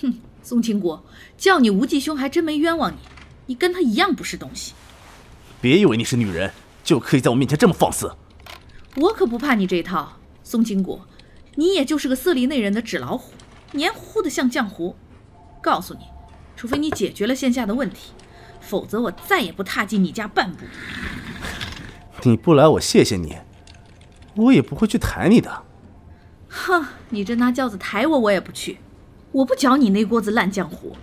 哼，宋清国，叫你无忌兄还真没冤枉你，你跟他一样不是东西。别以为你是女人就可以在我面前这么放肆。我可不怕你这一套，宋清国，你也就是个色厉内荏的纸老虎，黏糊糊的像浆糊。告诉你，除非你解决了线下的问题，否则我再也不踏进你家半步。你不来，我谢谢你，我也不会去抬你的。哼，你这拿轿子抬我，我也不去。我不搅你那锅子烂浆糊。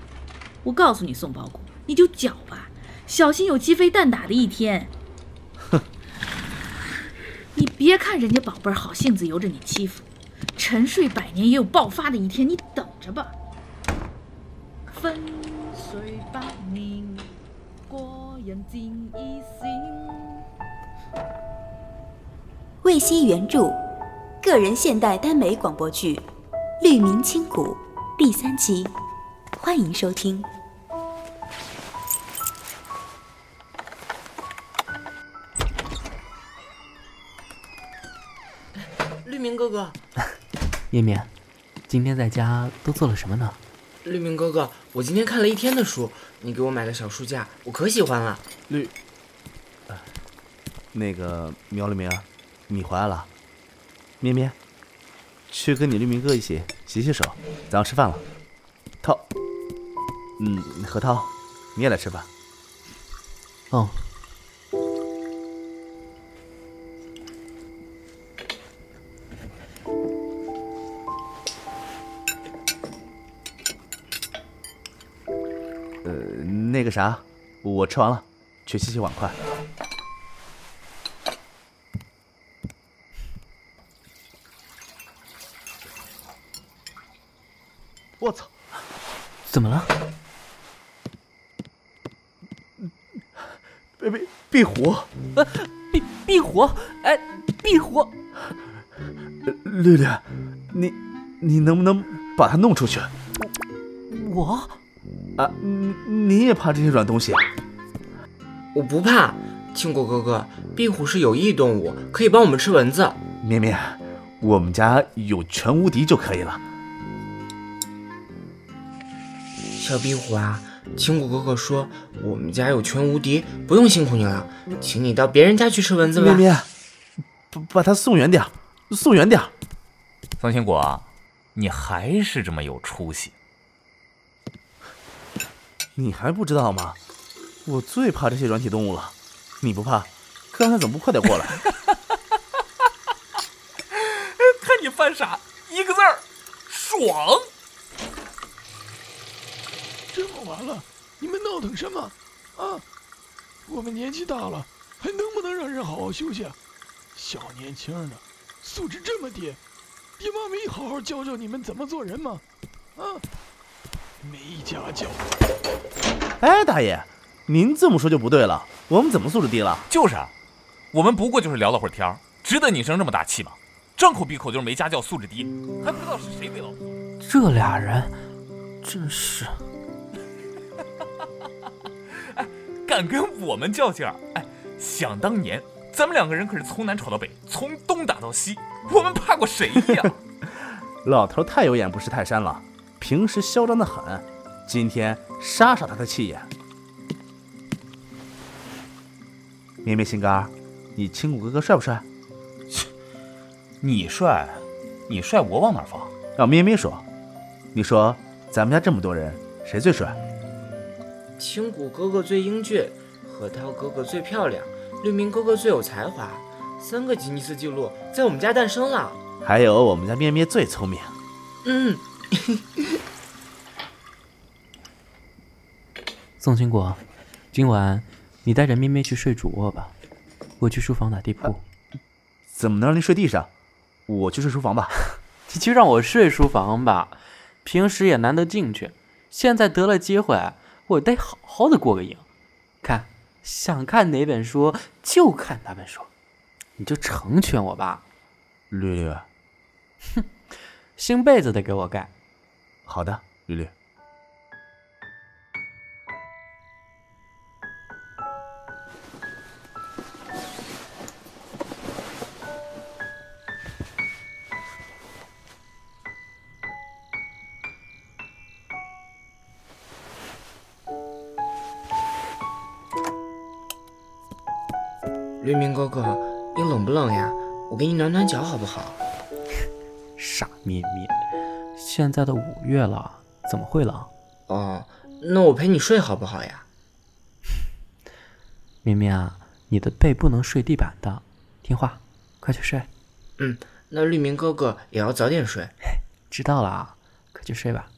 我告诉你，宋包谷，你就搅吧，小心有鸡飞蛋打的一天。哼！你别看人家宝贝儿好性子由着你欺负，沉睡百年也有爆发的一天，你等着吧。粉碎百年，过人尽一心。魏西原著，个人现代耽美广播剧《绿明青谷》第三集，欢迎收听。绿明哥哥，绵绵，今天在家都做了什么呢？绿明哥哥，我今天看了一天的书，你给我买的小书架，我可喜欢了。绿，那个苗绿明，你回来了。绵绵，去跟你绿明哥一起洗洗手，咱要吃饭了。涛，嗯，何涛，你也来吃饭。哦。呃，那个啥，我吃完了，去洗洗碗筷。我操！怎么了？壁壁壁虎！呃，壁壁虎！哎，壁虎！绿绿，你你能不能把它弄出去？我？啊，你你也怕这些软东西？我不怕，青果哥哥，壁虎是有益动物，可以帮我们吃蚊子。绵绵，我们家有全无敌就可以了。小壁虎啊，青果哥哥说我们家有全无敌，不用辛苦你了，请你到别人家去吃蚊子吧。绵绵，把把它送远点，送远点。宋青果，你还是这么有出息。你还不知道吗？我最怕这些软体动物了。你不怕？刚才怎么不快点过来？看你犯傻，一个字儿，爽！这么晚了，你们闹腾什么？啊！我们年纪大了，还能不能让人好好休息？小年轻的，素质这么低，爹妈没好好教教你们怎么做人吗？啊！没家教。哎，大爷，您这么说就不对了。我们怎么素质低了？就是啊，我们不过就是聊了会儿天儿，值得你生这么大气吗？张口闭口就是没家教、素质低，还不知道是谁为老婆。这俩人，真是。敢跟我们较劲儿？哎，想当年咱们两个人可是从南吵到北，从东打到西，我们怕过谁呀？老头太有眼不识泰山了，平时嚣张的很，今天杀杀他的气焰。绵绵心肝，你亲骨哥哥帅不帅？你帅，你帅，我往哪放？让咩咩说。你说，咱们家这么多人，谁最帅？青谷哥哥最英俊，核桃哥哥最漂亮，绿明哥哥最有才华，三个吉尼斯纪录在我们家诞生了。还有我们家咩咩最聪明。嗯。宋青果，今晚你带着咩咩去睡主卧吧，我去书房打地铺。啊、怎么能让你睡地上？我去睡书房吧。你就让我睡书房吧。平时也难得进去，现在得了机会，我得好好的过个瘾。看，想看哪本书就看哪本书，你就成全我吧。绿绿，哼，新被子得给我盖。好的，绿绿。绿我给你暖暖脚好不好？傻咩咩，现在都五月了，怎么会冷？哦，那我陪你睡好不好呀？咩咩啊，你的背不能睡地板的，听话，快去睡。嗯，那绿明哥哥也要早点睡。知道了啊，快去睡吧。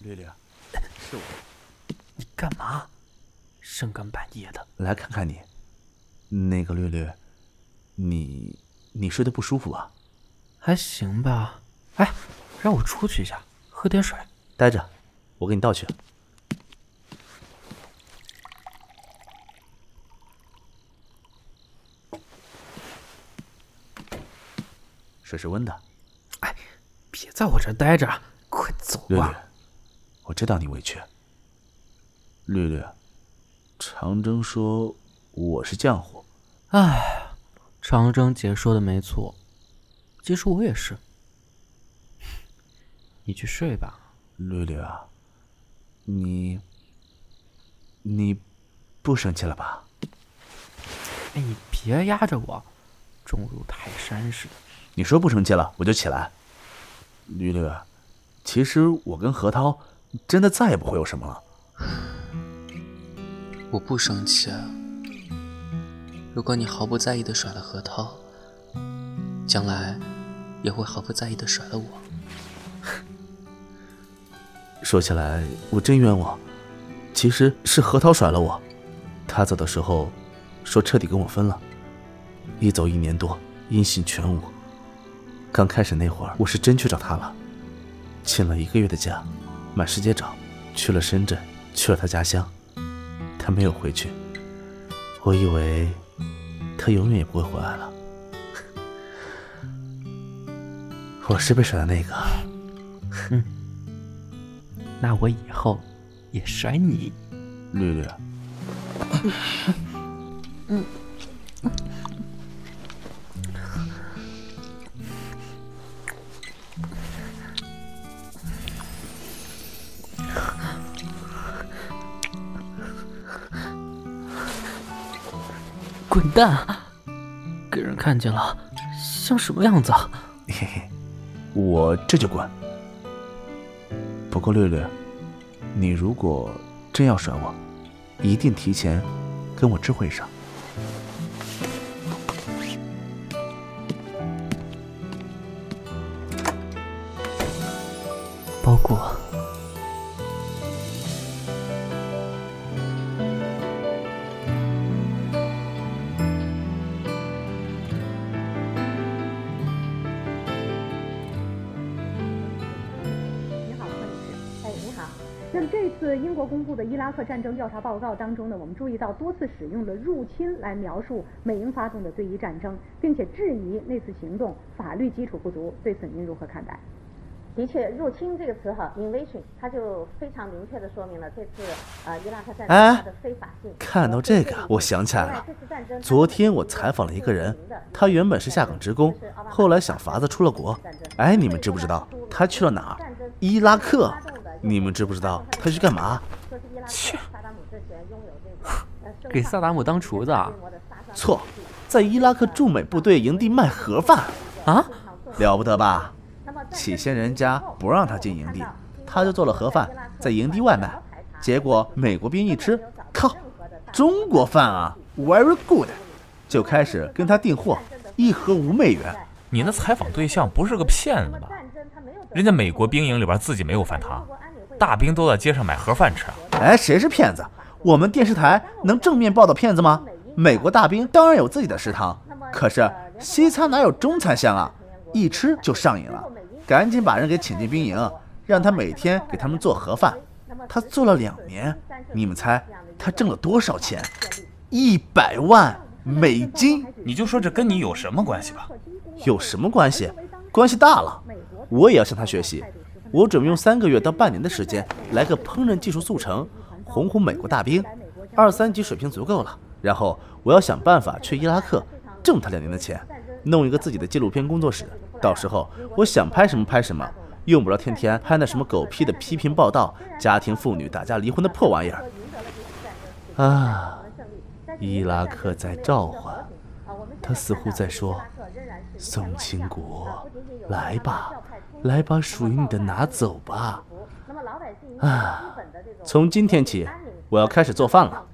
绿绿，是我，你干嘛？深更半夜的。来看看你。那个绿绿，你你睡得不舒服吧？还行吧。哎，让我出去一下，喝点水。待着，我给你倒去。水是温的。哎，别在我这待着，快走绿绿吧。，我知道你委屈。绿绿，长征说我是浆糊，哎，长征姐说的没错，其实我也是。你去睡吧。绿绿啊，你你不生气了吧？哎，你别压着我，重如泰山似的。你说不生气了，我就起来。绿绿，其实我跟何涛真的再也不会有什么了。我不生气。如果你毫不在意的甩了何涛，将来也会毫不在意的甩了我。说起来，我真冤枉。其实是何涛甩了我，他走的时候说彻底跟我分了，一走一年多，音信全无。刚开始那会儿，我是真去找他了，请了一个月的假，满世界找，去了深圳，去了他家乡，他没有回去。我以为他永远也不会回来了。我是被甩的那个。哼那我以后也甩你。绿绿，滚蛋！给人看见了，像什么样子？啊？嘿嘿，我这就滚。不过略略，你如果真要甩我，一定提前跟我知会一声。包括克战争调查报告当中呢，我们注意到多次使用了“入侵”来描述美英发动的对伊战争，并且质疑那次行动法律基础不足。对此您如何看待？的确，“入侵”这个词哈，invasion，它就非常明确的说明了这次呃伊拉克战争哎它的非法性。看到这个，我想起来了。昨天我采访了一个人，他原本是下岗职工，后来想法子出了国。哎，你们知不知道他去了哪儿？伊拉克。你们知不知道他去干嘛？切，给萨达姆当厨子啊？错，在伊拉克驻美部队营地卖盒饭啊，了不得吧？起先人家不让他进营地，他就做了盒饭在营地外卖，结果美国兵一吃，靠，中国饭啊，very good，就开始跟他订货，一盒五美元。你那采访对象不是个骗子吧？人家美国兵营里边自己没有饭堂，大兵都在街上买盒饭吃啊。哎，谁是骗子？我们电视台能正面报道骗子吗？美国大兵当然有自己的食堂，可是西餐哪有中餐香啊？一吃就上瘾了，赶紧把人给请进兵营，让他每天给他们做盒饭。他做了两年，你们猜他挣了多少钱？一百万美金！你就说这跟你有什么关系吧？有什么关系？关系大了！我也要向他学习。我准备用三个月到半年的时间来个烹饪技术速成，哄哄美国大兵。二三级水平足够了，然后我要想办法去伊拉克挣他两年的钱，弄一个自己的纪录片工作室，到时候我想拍什么拍什么，用不着天天拍那什么狗屁的批评报道、家庭妇女打架离婚的破玩意儿。啊，伊拉克在召唤，他似乎在说：“宋清国，来吧，来把属于你的拿走吧。”啊，从今天起，我要开始做饭了。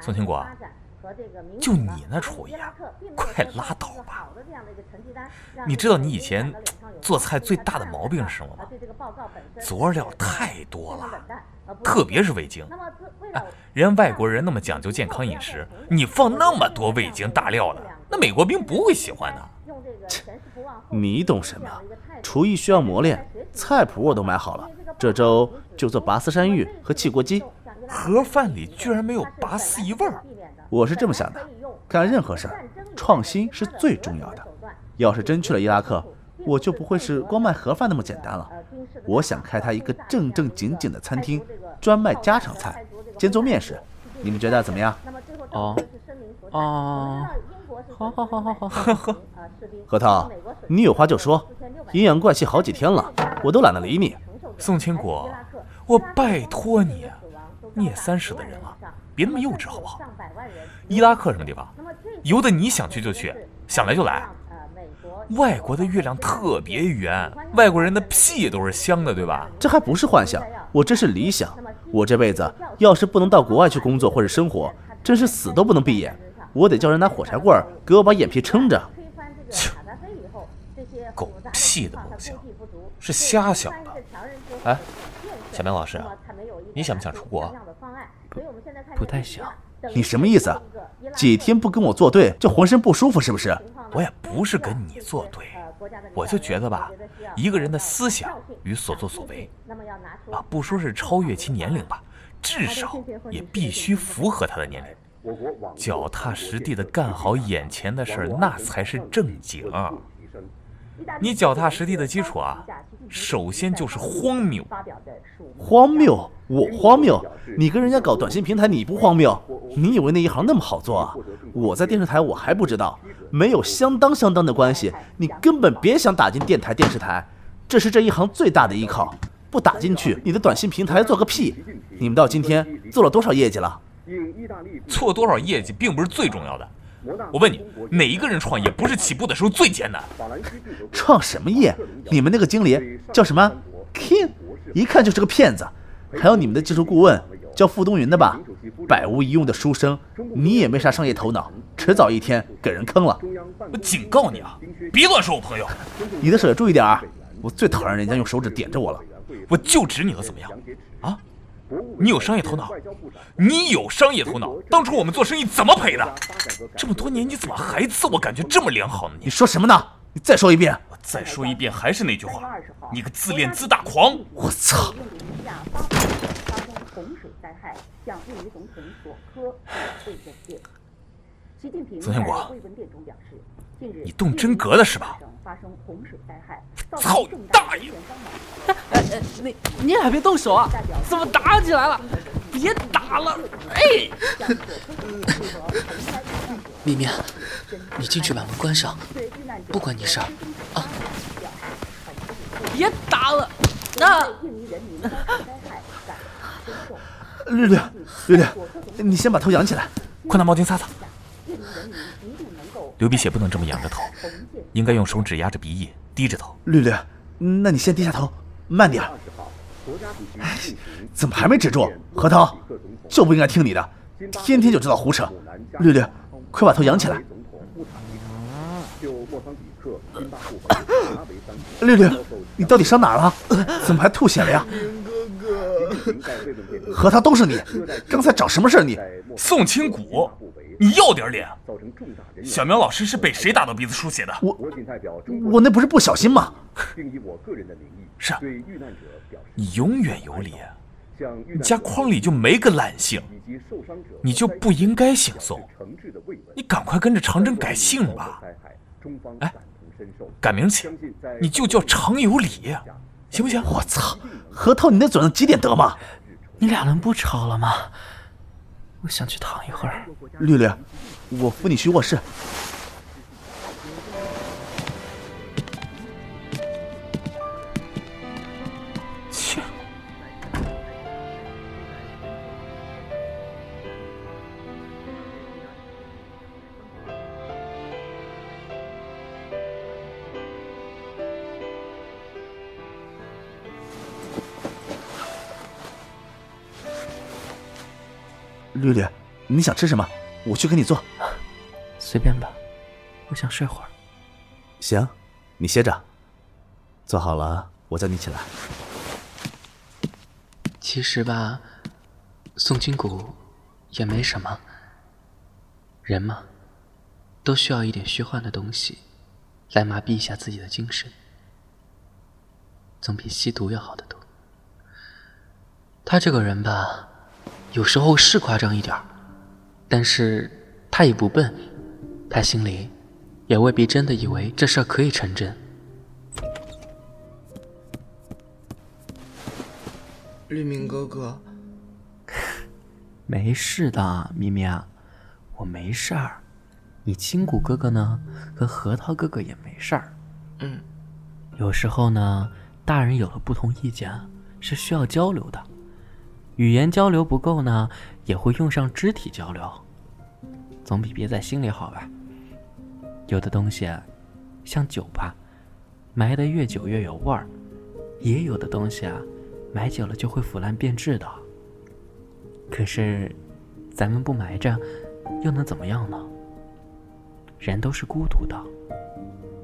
宋清国，就你那厨艺啊，快拉倒吧！你知道你以前做菜最大的毛病是什么吗？佐料太多了，特别是味精。哎，人家外国人那么讲究健康饮食，你放那么多味精大料的，那美国兵不会喜欢的。切，你懂什么？厨艺需要磨练，菜谱我都买好了，这周就做拔丝山芋和汽锅鸡。盒饭里居然没有拔丝一味儿，我是这么想的：干任何事儿，创新是最重要的。要是真去了伊拉克，我就不会是光卖盒饭那么简单了。我想开他一个正正经经的餐厅，专卖家常菜，兼做面食。你们觉得怎么样？哦，哦，好好好好好好好。核桃，你有话就说。阴阳怪气好几天了，我都懒得理你。宋清国，我拜托你。你也三十的人了，别那么幼稚好不好？伊拉克什么地方？由得你想去就去，想来就来。外国的月亮特别圆，外国人的屁都是香的，对吧？这还不是幻想，我这是理想。我这辈子要是不能到国外去工作或者生活，真是死都不能闭眼。我得叫人拿火柴棍给我把眼皮撑着。切，狗屁的梦想，是瞎想的。哎，小明老师。你想不想出国？不，太想。你什么意思？几天不跟我作对就浑身不舒服是不是？我也不是跟你作对，我就觉得吧，一个人的思想与所作所为，啊，不说是超越其年龄吧，至少也必须符合他的年龄。脚踏实地的干好眼前的事儿，那才是正经。你脚踏实地的基础啊，首先就是荒谬。荒谬？我荒谬？你跟人家搞短信平台，你不荒谬？你以为那一行那么好做啊？我在电视台，我还不知道，没有相当相当的关系，你根本别想打进电台电视台，这是这一行最大的依靠。不打进去，你的短信平台做个屁！你们到今天做了多少业绩了？做多少业绩并不是最重要的。我问你，哪一个人创业不是起步的时候最艰难？创什么业？你们那个经理叫什么？King，一看就是个骗子。还有你们的技术顾问叫傅东云的吧？百无一用的书生，你也没啥商业头脑，迟早一天给人坑了。我警告你啊，别乱说我朋友。你的手也注意点啊！我最讨厌人家用手指点着我了。我就指你了，怎么样？啊？你有商业头脑，你有商业头脑。当初我们做生意怎么赔的？这么多年你怎么还自我感觉这么良好呢？你说什么呢？你再说一遍。我再说一遍，还是那句话，你个自恋自大狂！我操！宋天国，你动真格了是吧？操你大爷！你你俩别动手啊！怎么打起来了？别打了！哎！咪咪，你进去把门关上，不关你事儿啊！别打了！那绿绿绿绿，你先把头仰起来，快拿毛巾擦擦。流鼻血不能这么仰着头，应该用手指压着鼻翼，低着头。绿绿，那你先低下头，慢点。哎，怎么还没止住？核桃就不应该听你的，天天就知道胡扯。绿绿，快把头仰起来。绿绿，你到底伤哪了？怎么还吐血了呀？核桃都是你，刚才找什么事你？宋清谷。你要点脸！小苗老师是被谁打到鼻子出血的？我我那不是不小心吗？是啊，你永远有理，你家筐里就没个懒性，你就不应该姓宋，你赶快跟着长征改姓吧。哎，改名起，你就叫常有理，行不行？我操，核桃，你那嘴子几点得吗？你俩能不吵了吗？我想去躺一会儿。绿绿，我扶你去卧室。你想吃什么？我去给你做。随便吧，我想睡会儿。行，你歇着。做好了，我叫你起来。其实吧，宋金谷也没什么。人嘛，都需要一点虚幻的东西，来麻痹一下自己的精神，总比吸毒要好得多。他这个人吧，有时候是夸张一点但是他也不笨，他心里也未必真的以为这事儿可以成真。绿明哥哥，没事的，咪咪啊，我没事儿。你青谷哥哥呢？和核桃哥哥也没事儿。嗯，有时候呢，大人有了不同意见，是需要交流的。语言交流不够呢，也会用上肢体交流，总比憋在心里好吧。有的东西，像酒吧，埋得越久越有味儿；也有的东西啊，埋久了就会腐烂变质的。可是，咱们不埋着，又能怎么样呢？人都是孤独的，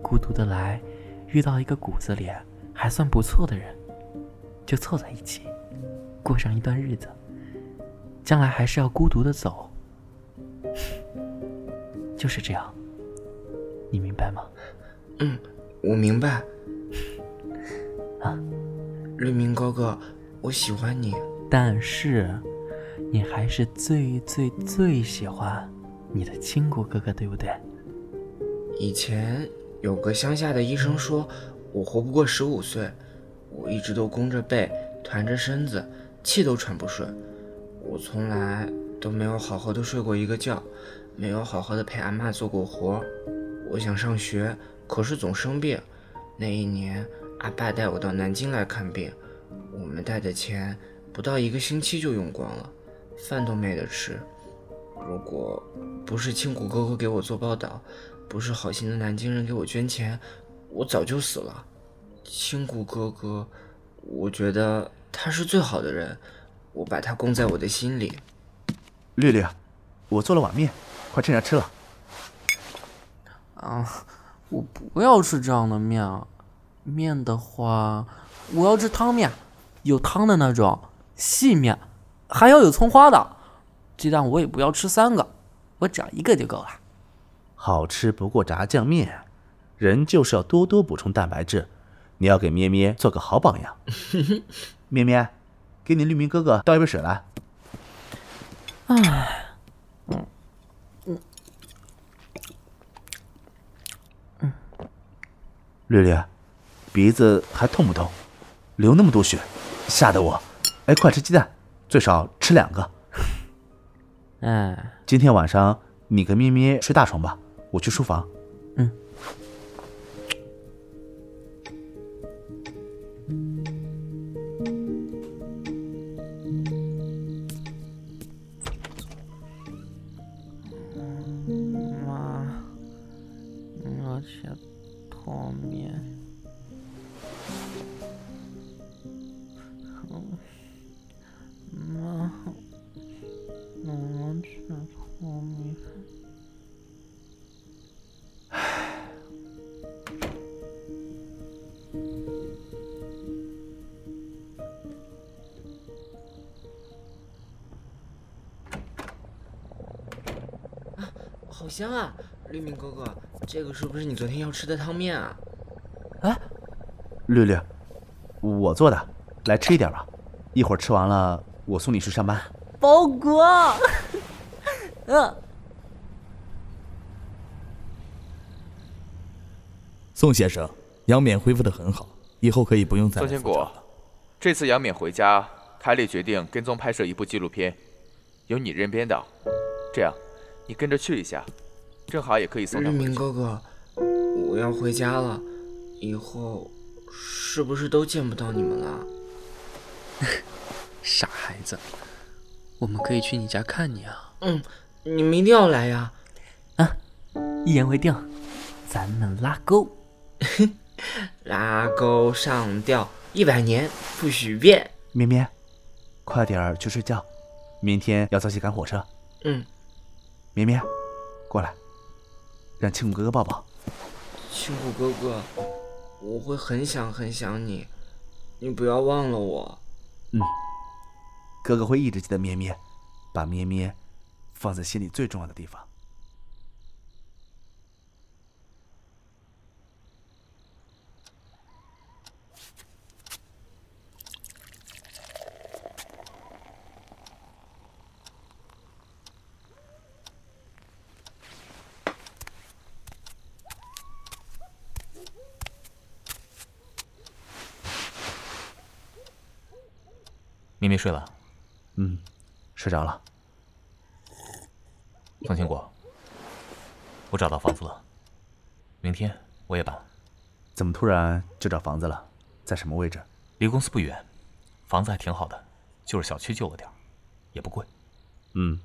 孤独的来，遇到一个骨子里还算不错的人，就凑在一起。过上一段日子，将来还是要孤独的走，就是这样，你明白吗？嗯，我明白。啊，绿明哥哥，我喜欢你，但是你还是最最最喜欢你的亲骨哥哥，对不对？以前有个乡下的医生说，我活不过十五岁，我一直都弓着背，团着身子。气都喘不顺，我从来都没有好好的睡过一个觉，没有好好的陪阿妈做过活。我想上学，可是总生病。那一年，阿爸带我到南京来看病，我们带的钱不到一个星期就用光了，饭都没得吃。如果不是青谷哥哥给我做报道，不是好心的南京人给我捐钱，我早就死了。青谷哥哥，我觉得。他是最好的人，我把它供在我的心里。绿绿，我做了碗面，快趁热吃了。啊，我不要吃这样的面啊，面的话，我要吃汤面，有汤的那种细面，还要有葱花的。鸡蛋我也不要吃三个，我只要一个就够了。好吃不过炸酱面，人就是要多多补充蛋白质。你要给咩咩做个好榜样。咩咩，给你绿明哥哥倒一杯水来。哎，嗯，嗯，嗯，绿绿，鼻子还痛不痛？流那么多血，吓得我。哎，快吃鸡蛋，最少吃两个。哎，今天晚上你跟咪咪睡大床吧，我去书房。好香啊，绿明哥哥，这个是不是你昨天要吃的汤面啊？哎，绿绿，我做的，来吃一点吧。一会儿吃完了，我送你去上班。包裹，嗯。宋先生，杨冕恢复的很好，以后可以不用再。宋千谷，这次杨冕回家，台里决定跟踪拍摄一部纪录片，由你任编导，这样。你跟着去一下，正好也可以送他回明哥哥，我要回家了，以后是不是都见不到你们了？傻孩子，我们可以去你家看你啊。嗯，你们一定要来呀！啊，一言为定，咱们拉钩。拉钩上吊，一百年不许变。咩咩，快点儿去睡觉，明天要早起赶火车。嗯。绵绵，过来，让青谷哥哥抱抱。青谷哥哥，我会很想很想你，你不要忘了我。嗯。哥哥会一直记得咩咩，把咩咩放在心里最重要的地方。咪咪睡了，嗯，睡着了。宋清国，我找到房子了，明天我也搬。怎么突然就找房子了？在什么位置？离公司不远，房子还挺好的，就是小区旧了点也不贵。嗯，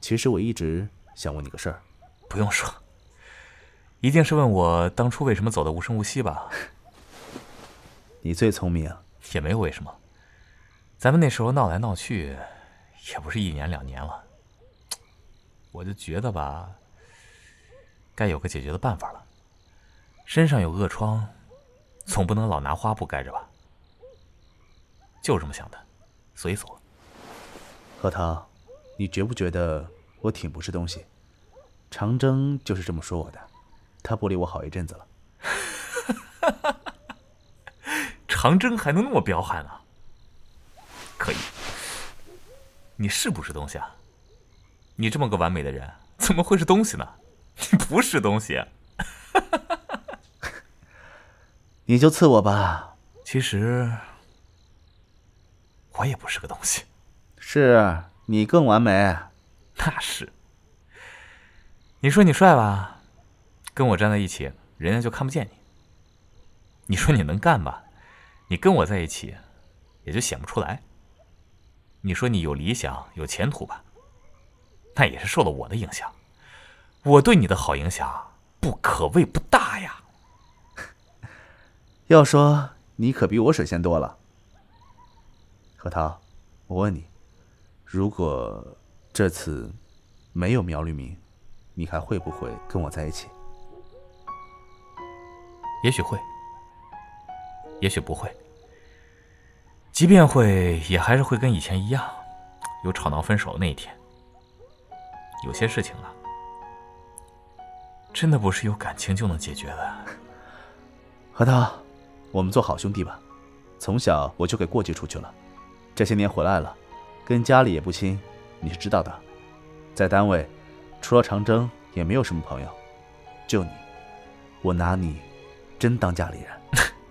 其实我一直想问你个事儿。不用说，一定是问我当初为什么走的无声无息吧？你最聪明。也没有为什么。咱们那时候闹来闹去，也不是一年两年了。我就觉得吧，该有个解决的办法了。身上有恶疮，总不能老拿花布盖着吧？就这么想的，所以走了。何涛，你觉不觉得我挺不是东西？长征就是这么说我的，他不理我好一阵子了。长征还能那么彪悍啊？可以，你是不是东西啊？你这么个完美的人，怎么会是东西呢？你不是东西，你就刺我吧。其实我也不是个东西，是你更完美。那是。你说你帅吧，跟我站在一起，人家就看不见你。你说你能干吧，你跟我在一起，也就显不出来。你说你有理想、有前途吧？那也是受了我的影响。我对你的好影响不可谓不大呀。要说你可比我水仙多了。何涛，我问你，如果这次没有苗绿明，你还会不会跟我在一起？也许会，也许不会。即便会，也还是会跟以前一样，有吵闹分手的那一天。有些事情啊，真的不是有感情就能解决的。核桃，我们做好兄弟吧。从小我就给过继出去了，这些年回来了，跟家里也不亲，你是知道的。在单位，除了长征，也没有什么朋友，就你，我拿你真当家里人。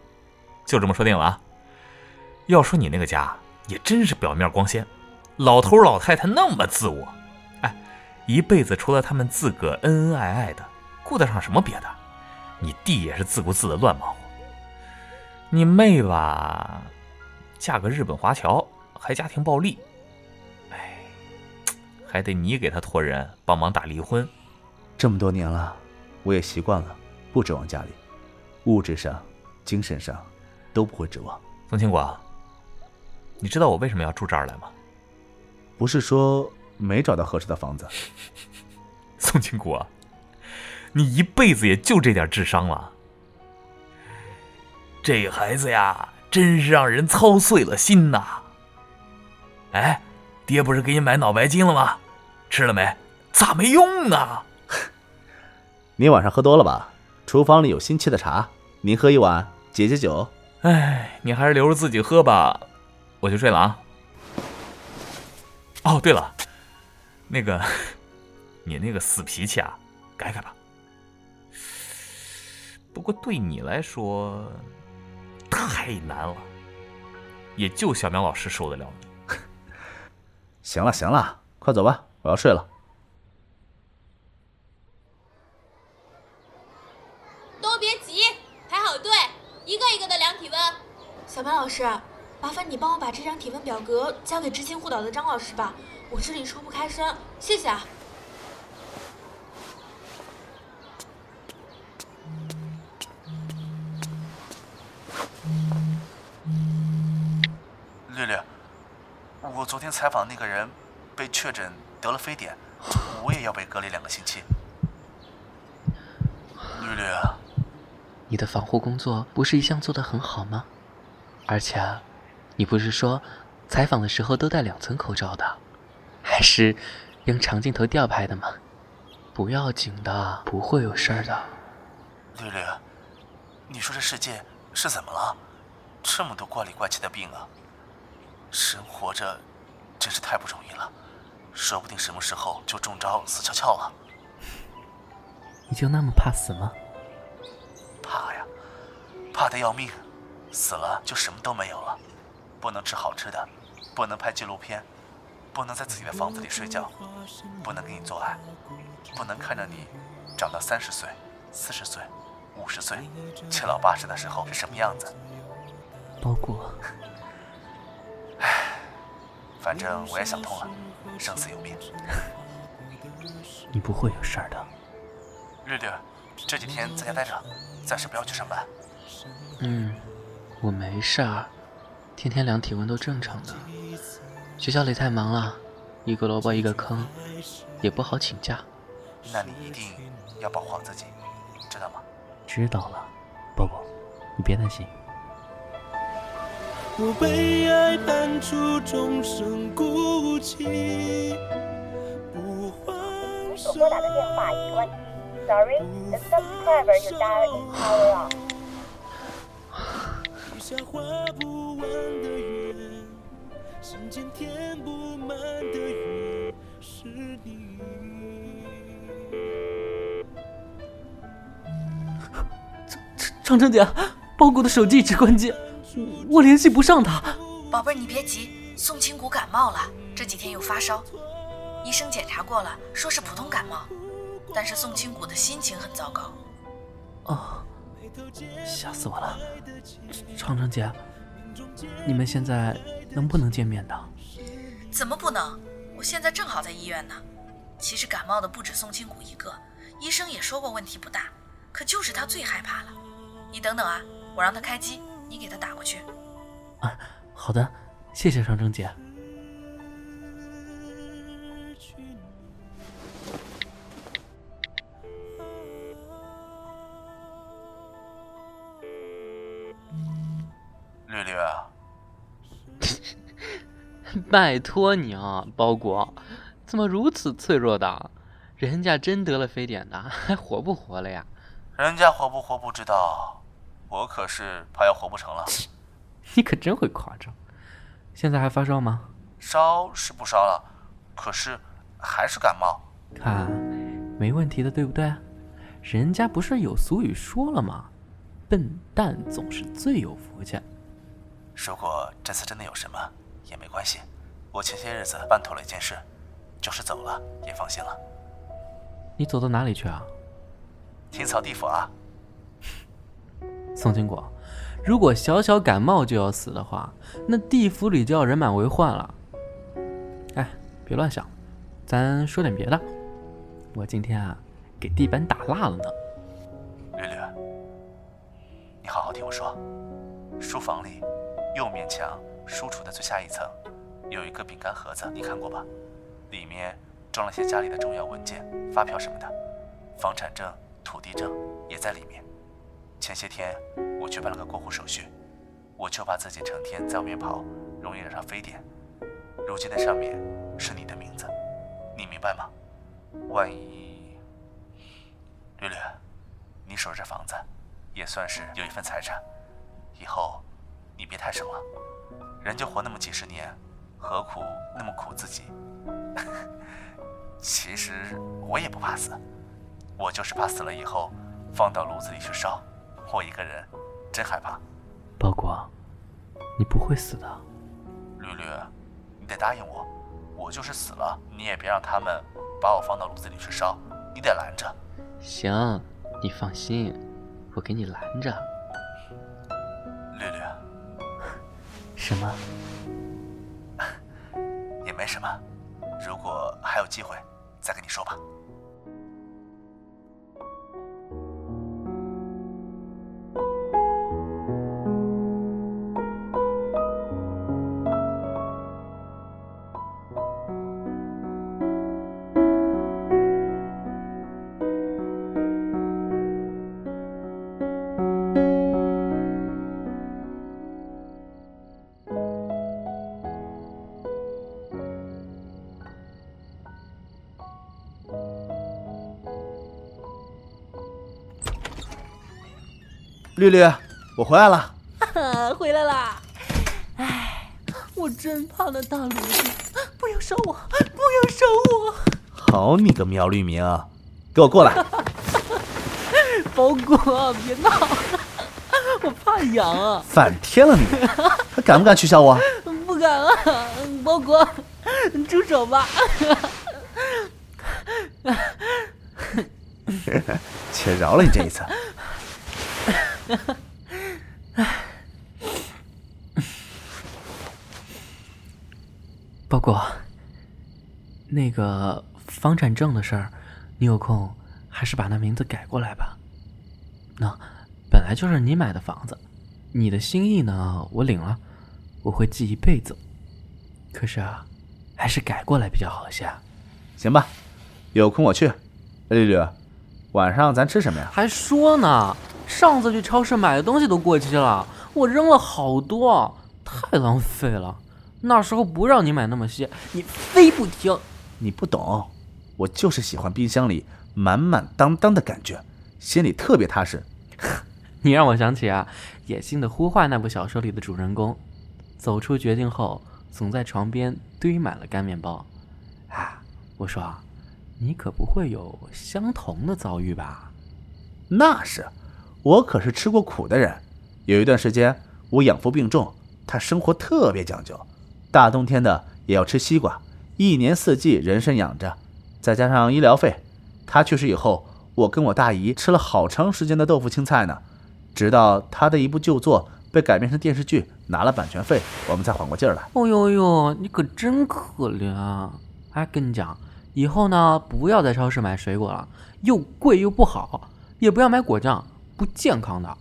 就这么说定了啊。要说你那个家也真是表面光鲜，老头老太太那么自我，哎，一辈子除了他们自个恩恩爱爱的，顾得上什么别的？你弟也是自顾自的乱忙活，你妹吧，嫁个日本华侨，还家庭暴力，哎，还得你给她托人帮忙打离婚。这么多年了，我也习惯了，不指望家里，物质上、精神上都不会指望。宋清广。你知道我为什么要住这儿来吗？不是说没找到合适的房子。宋清谷，你一辈子也就这点智商了。这孩子呀，真是让人操碎了心呐。哎，爹不是给你买脑白金了吗？吃了没？咋没用呢？你晚上喝多了吧？厨房里有新沏的茶，您喝一碗解解酒。哎，你还是留着自己喝吧。我去睡了啊！哦，对了，那个，你那个死脾气啊，改改吧。不过对你来说太难了，也就小苗老师受得了你。行了行了，快走吧，我要睡了。都别急，排好队，一个一个的量体温。小苗老师。麻烦你帮我把这张体温表格交给知青护导的张老师吧，我这里抽不开身，谢谢啊。绿绿，我昨天采访那个人被确诊得了非典，我也要被隔离两个星期。绿绿，你的防护工作不是一向做得很好吗？而且，你不是说采访的时候都戴两层口罩的，还是用长镜头吊拍的吗？不要紧的，不会有事儿的。绿绿，你说这世界是怎么了？这么多怪里怪气的病啊！人活着真是太不容易了，说不定什么时候就中招死翘翘了。你就那么怕死吗？怕呀，怕的要命。死了就什么都没有了，不能吃好吃的，不能拍纪录片，不能在自己的房子里睡觉，不能跟你做爱，不能看着你长到三十岁、四十岁、五十岁，七老八十的时候是什么样子。包括，唉，反正我也想通了，生死有命。你不会有事儿的。绿绿，这几天在家待着，暂时不要去上班。嗯。我没事儿，天天量体温都正常的。学校里太忙了，一个萝卜一个坑，也不好请假。那你一定要保护好自己，知道吗？知道了，宝宝，你别担心。我被爱判处终生孤寂。你所拨打的电话已关机。Sorry, the subscriber you dialed is power off. 下画不完的圆，心间填不满的月，是你。长长姐，包谷的手机一直关机，我联系不上他。宝贝儿，你别急，宋清谷感冒了，这几天又发烧，医生检查过了，说是普通感冒，但是宋清谷的心情很糟糕。哦。吓死我了，长城姐，你们现在能不能见面的？怎么不能？我现在正好在医院呢。其实感冒的不止宋清谷一个，医生也说过问题不大，可就是他最害怕了。你等等啊，我让他开机，你给他打过去。啊，好的，谢谢长城姐。绿绿啊，拜托你啊，包裹，怎么如此脆弱的？人家真得了非典的，还活不活了呀？人家活不活不知道，我可是怕要活不成了。你可真会夸张。现在还发烧吗？烧是不烧了，可是还是感冒。看，没问题的，对不对？人家不是有俗语说了吗？笨蛋总是最有福气。如果这次真的有什么，也没关系。我前些日子办妥了一件事，就是走了也放心了。你走到哪里去啊？天草地府啊。宋金果，如果小小感冒就要死的话，那地府里就要人满为患了。哎，别乱想，咱说点别的。我今天啊，给地板打蜡了呢。绿绿，你好好听我说，书房里。右面墙书橱的最下一层，有一个饼干盒子，你看过吧？里面装了些家里的重要文件、发票什么的，房产证、土地证也在里面。前些天我去办了个过户手续，我就怕自己成天在外面跑，容易惹上非典。如今那上面是你的名字，你明白吗？万一……绿绿，你守着这房子，也算是有一份财产，以后……你别太省了，人就活那么几十年，何苦那么苦自己？其实我也不怕死，我就是怕死了以后放到炉子里去烧。我一个人真害怕。包果，你不会死的。绿绿，你得答应我，我就是死了，你也别让他们把我放到炉子里去烧，你得拦着。行，你放心，我给你拦着。什么？也没什么。如果还有机会，再跟你说吧。绿绿，我回来了。回来啦！哎，我真怕那大驴子，不要烧我，不要烧我！好你个苗绿明，给我过来！包裹，别闹了，我怕痒啊！反天了你，还敢不敢取笑我？不敢啊，包裹，住手吧！且饶了你这一次。包裹，那个房产证的事儿，你有空还是把那名字改过来吧。那本来就是你买的房子，你的心意呢，我领了，我会记一辈子。可是啊，还是改过来比较好些。行吧，有空我去。绿绿，晚上咱吃什么呀？还说呢，上次去超市买的东西都过期了，我扔了好多，太浪费了。那时候不让你买那么些，你非不听。你不懂，我就是喜欢冰箱里满满当当的感觉，心里特别踏实。你让我想起啊，《野性的呼唤》那部小说里的主人公，走出绝境后，总在床边堆满了干面包。啊，我说，你可不会有相同的遭遇吧？那是，我可是吃过苦的人。有一段时间，我养父病重，他生活特别讲究。大冬天的也要吃西瓜，一年四季人参养着，再加上医疗费，他去世以后，我跟我大姨吃了好长时间的豆腐青菜呢。直到他的一部旧作被改编成电视剧，拿了版权费，我们才缓过劲儿来。哦呦呦，你可真可怜啊！哎，跟你讲，以后呢，不要在超市买水果了，又贵又不好，也不要买果酱，不健康的。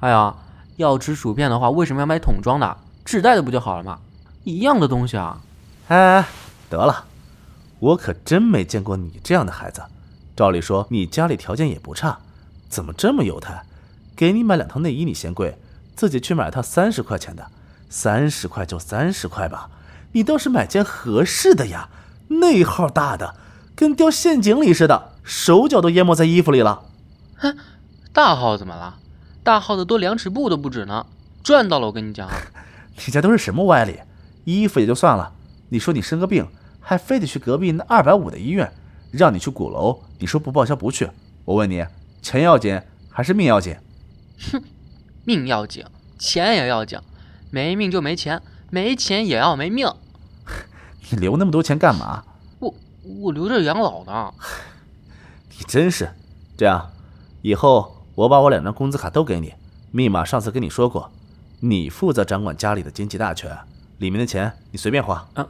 哎呀，要吃薯片的话，为什么要买桶装的？纸袋的不就好了吗？一样的东西啊！哎，得了，我可真没见过你这样的孩子。照理说你家里条件也不差，怎么这么犹太？给你买两套内衣你嫌贵，自己去买套三十块钱的，三十块就三十块吧，你倒是买件合适的呀。内号大的，跟掉陷阱里似的，手脚都淹没在衣服里了。哼，大号怎么了？大号的多两尺布都不止呢，赚到了！我跟你讲，你家都是什么歪理？衣服也就算了，你说你生个病，还非得去隔壁那二百五的医院，让你去鼓楼，你说不报销不去。我问你，钱要紧还是命要紧？哼，命要紧，钱也要紧，没命就没钱，没钱也要没命。你留那么多钱干嘛？我我留着养老呢。你真是，这样，以后我把我两张工资卡都给你，密码上次跟你说过，你负责掌管家里的经济大权。里面的钱你随便花啊？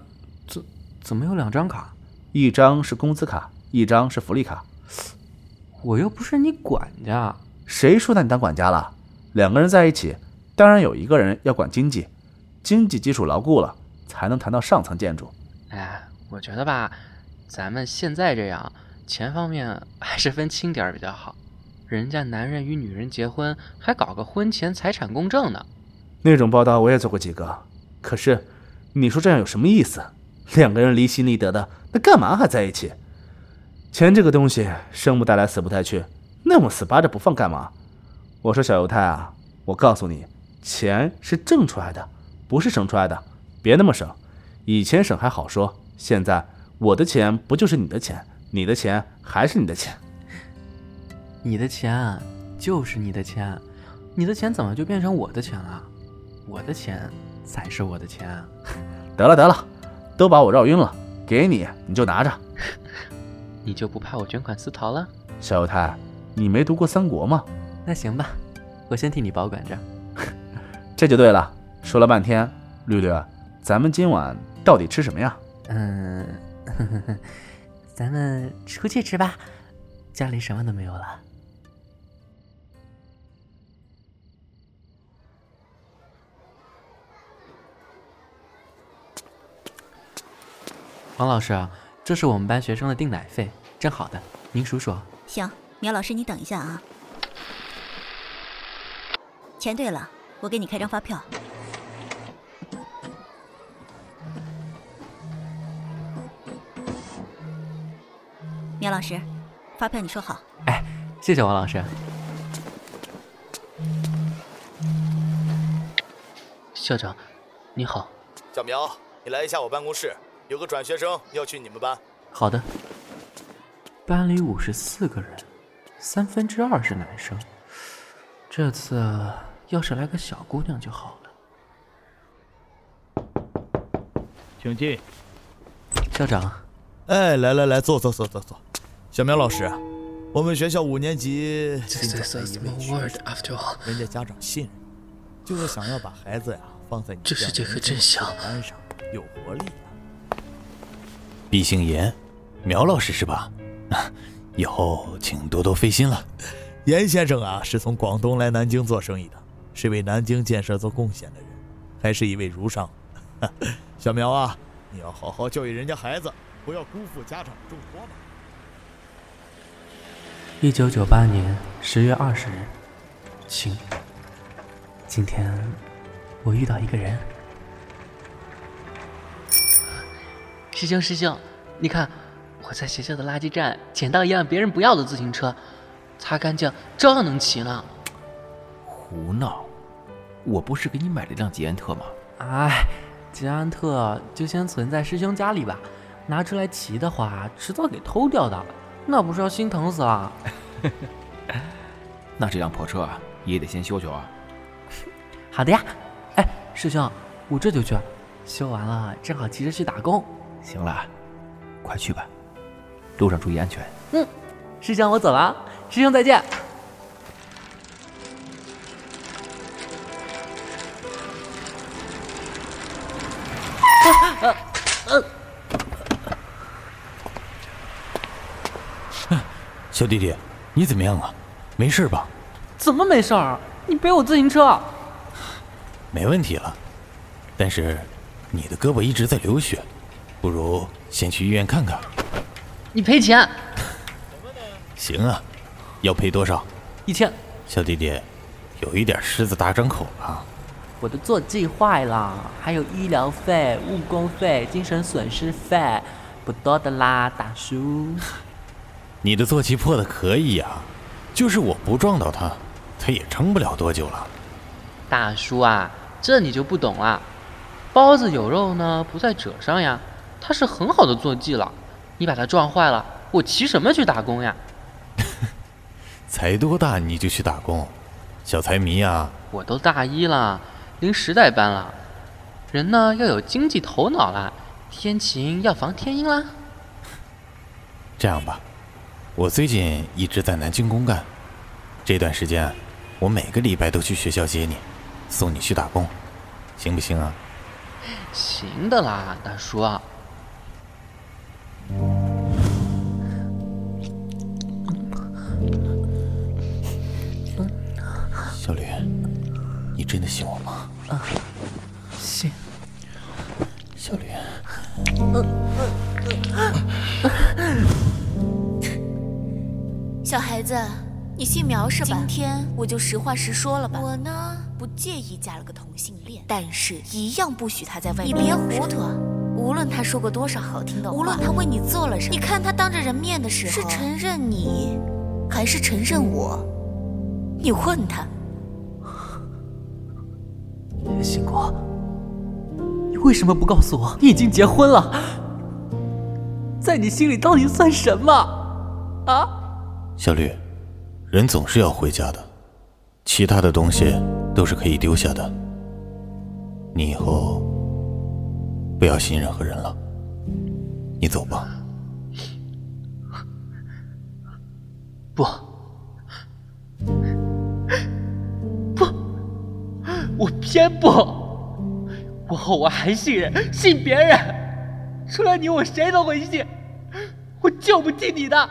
怎怎么有两张卡？一张是工资卡，一张是福利卡。我又不是你管家，谁说的你当管家了？两个人在一起，当然有一个人要管经济，经济基础牢固了，才能谈到上层建筑。哎，我觉得吧，咱们现在这样，钱方面还是分清点比较好。人家男人与女人结婚，还搞个婚前财产公证呢。那种报道我也做过几个。可是，你说这样有什么意思？两个人离心离德的，那干嘛还在一起？钱这个东西，生不带来，死不带去，那么死扒着不放干嘛？我说小犹太啊，我告诉你，钱是挣出来的，不是省出来的，别那么省。以前省还好说，现在我的钱不就是你的钱，你的钱还是你的钱。你的钱就是你的钱，你的钱怎么就变成我的钱了？我的钱。才是我的钱，得了得了，都把我绕晕了，给你你就拿着，你就不怕我卷款私逃了？小犹太，你没读过三国吗？那行吧，我先替你保管着。这就对了。说了半天，绿绿，咱们今晚到底吃什么呀？嗯，咱们出去吃吧，家里什么都没有了。王老师，这是我们班学生的订奶费，正好的，您数数。行，苗老师，你等一下啊。钱对了，我给你开张发票。苗老师，发票你收好。哎，谢谢王老师。校长，你好。小苗，你来一下我办公室，有个转学生要去你们班。好的。班里五十四个人，三分之二是男生。这次要是来个小姑娘就好了。请进。校长。哎，来来来，坐坐坐坐坐。小苗老师，我们学校五年级新招的一位学生，人家家长信任，就是想要把孩子呀放在你这是这个真相班上，有活力的。毕姓严，苗老师是吧？以后请多多费心了。严先生啊，是从广东来南京做生意的，是为南京建设做贡献的人，还是一位儒商。小苗啊，你要好好教育人家孩子，不要辜负家长重托嘛。一九九八年十月二十日，晴。今天我遇到一个人。师兄，师兄，你看。我在学校的垃圾站捡到一辆别人不要的自行车，擦干净照样能骑呢。胡闹！我不是给你买了辆捷安特吗？哎，捷安特就先存在师兄家里吧，拿出来骑的话，迟早给偷掉的，那不是要心疼死了？那这辆破车也得先修修啊。好的呀，哎，师兄，我这就去，修完了正好骑着去打工。行了，快去吧。路上注意安全。嗯，师兄，我走了，师兄再见。小弟弟，你怎么样啊？没事吧？怎么没事儿？你背我自行车。没问题了，但是你的胳膊一直在流血，不如先去医院看看。你赔钱？行啊，要赔多少？一千。小弟弟，有一点狮子大张口了。我的坐骑坏了，还有医疗费、误工费、精神损失费，不多的啦，大叔。你的坐骑破的可以呀，就是我不撞到它，它也撑不了多久了。大叔啊，这你就不懂了。包子有肉呢，不在褶上呀，它是很好的坐骑了。你把它撞坏了，我骑什么去打工呀？才多大你就去打工，小财迷呀！我都大一了，临时代班了，人呢要有经济头脑啦，天晴要防天阴啦。这样吧，我最近一直在南京公干，这段时间我每个礼拜都去学校接你，送你去打工，行不行啊？行的啦，大叔。小吕，你真的信我吗？啊，信。小吕，小孩子，你姓苗是吧？今天我就实话实说了吧。我呢，不介意嫁了个同性恋，但是一样不许他在外面。你别糊涂。无论他说过多少好听的话，无论他为你做了什么，你看他当着人面的时候，是承认你，还是承认我？你问他。星果，你为什么不告诉我你已经结婚了？在你心里到底算什么？啊？小绿，人总是要回家的，其他的东西都是可以丢下的。你以后。不要信任何人了，你走吧。不，不，我偏不。我后我还信任，信别人。除了你，我谁都会信。我就不信你的。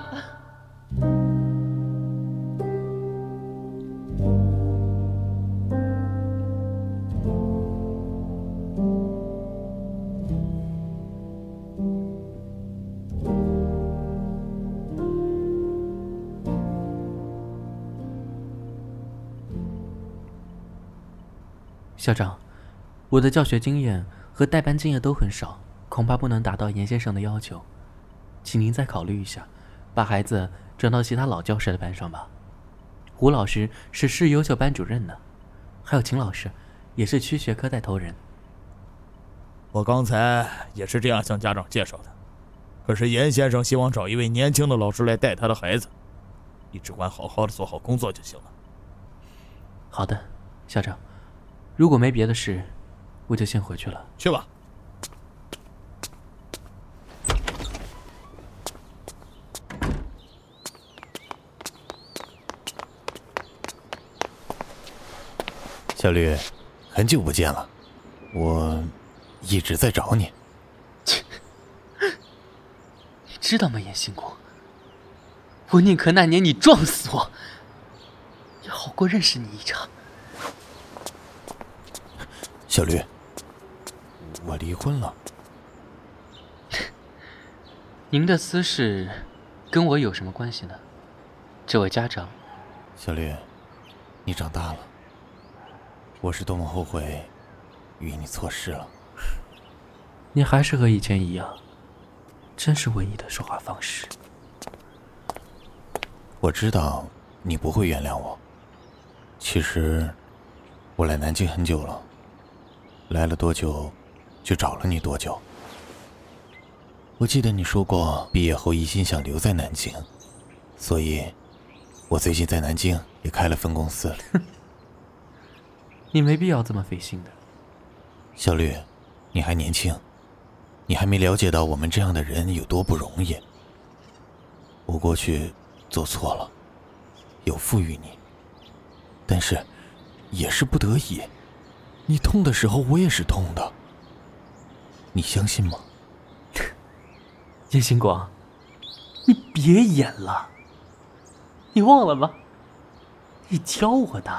校长，我的教学经验和带班经验都很少，恐怕不能达到严先生的要求，请您再考虑一下，把孩子转到其他老教师的班上吧。胡老师是市优秀班主任呢，还有秦老师，也是区学科带头人。我刚才也是这样向家长介绍的，可是严先生希望找一位年轻的老师来带他的孩子，你只管好好的做好工作就行了。好的，校长，如果没别的事，我就先回去了。去吧。小绿，很久不见了，我一直在找你。你知道吗，严兴国？我宁可那年你撞死我，也好过认识你一场。小绿，我离婚了。您的私事跟我有什么关系呢？这位家长，小绿，你长大了。我是多么后悔与你错失了。你还是和以前一样，真是文艺的说话方式。我知道你不会原谅我。其实我来南京很久了，来了多久就找了你多久。我记得你说过毕业后一心想留在南京，所以，我最近在南京也开了分公司。你没必要这么费心的，小绿，你还年轻，你还没了解到我们这样的人有多不容易。我过去做错了，有负于你，但是也是不得已。你痛的时候，我也是痛的，你相信吗？叶星光，你别演了，你忘了吗？你教我的。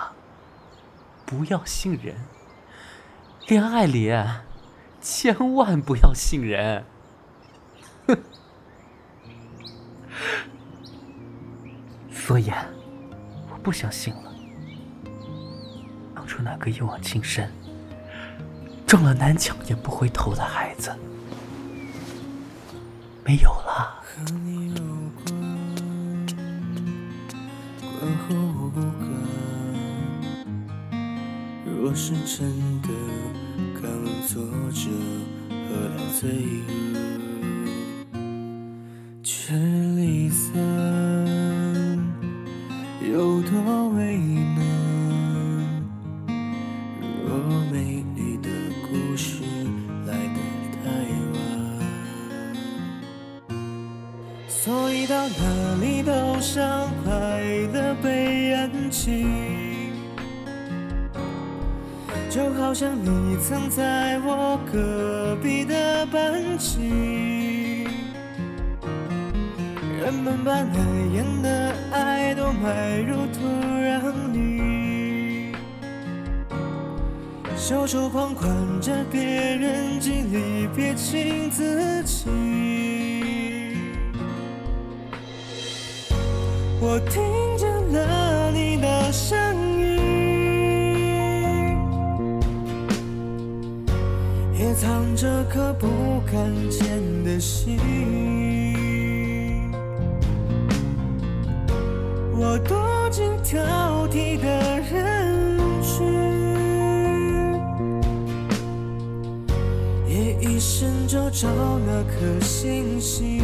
不要信人，恋爱里千万不要信人。哼，所以我不相信了。当初那个一往情深、撞了南墙也不回头的孩子，没有了。若是真的刚作者，何来罪恶？却离散有多为难？到哪里都像快乐被安静。就好像你曾在我隔壁的班级，人们把难言的爱都埋入土壤里，袖手旁观着别人经历，撇清自己。我听见了你的声音。也藏着颗不敢见的心，我躲进挑剔的人群，也一生就找那颗星星。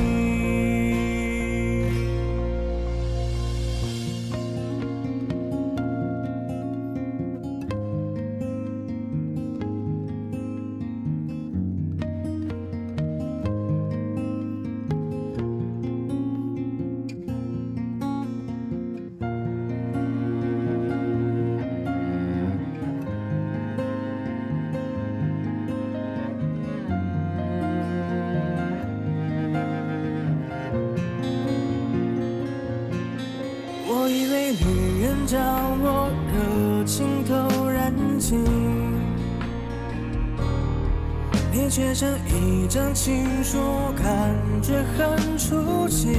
你却像一张情书，感觉很出奇。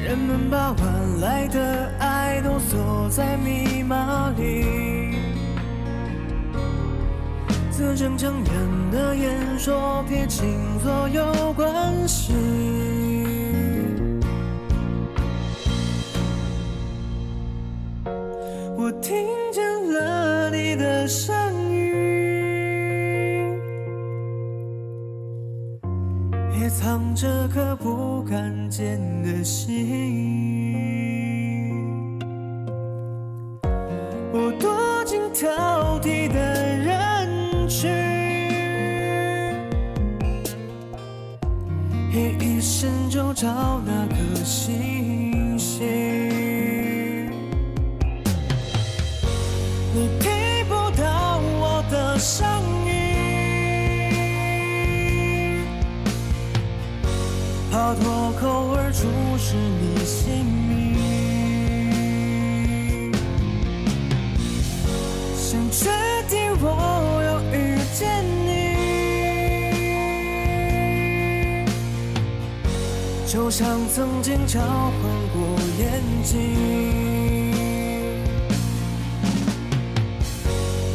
人们把晚来的爱都锁在密码里，字正腔圆的言说，撇清所有关系。就像曾经交换过眼睛。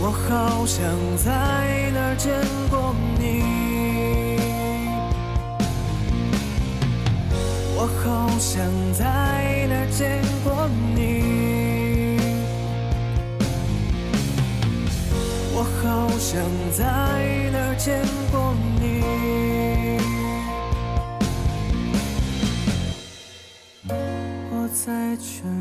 我好想在哪儿见过你，我好想在哪儿见过你，我好想在哪儿见在这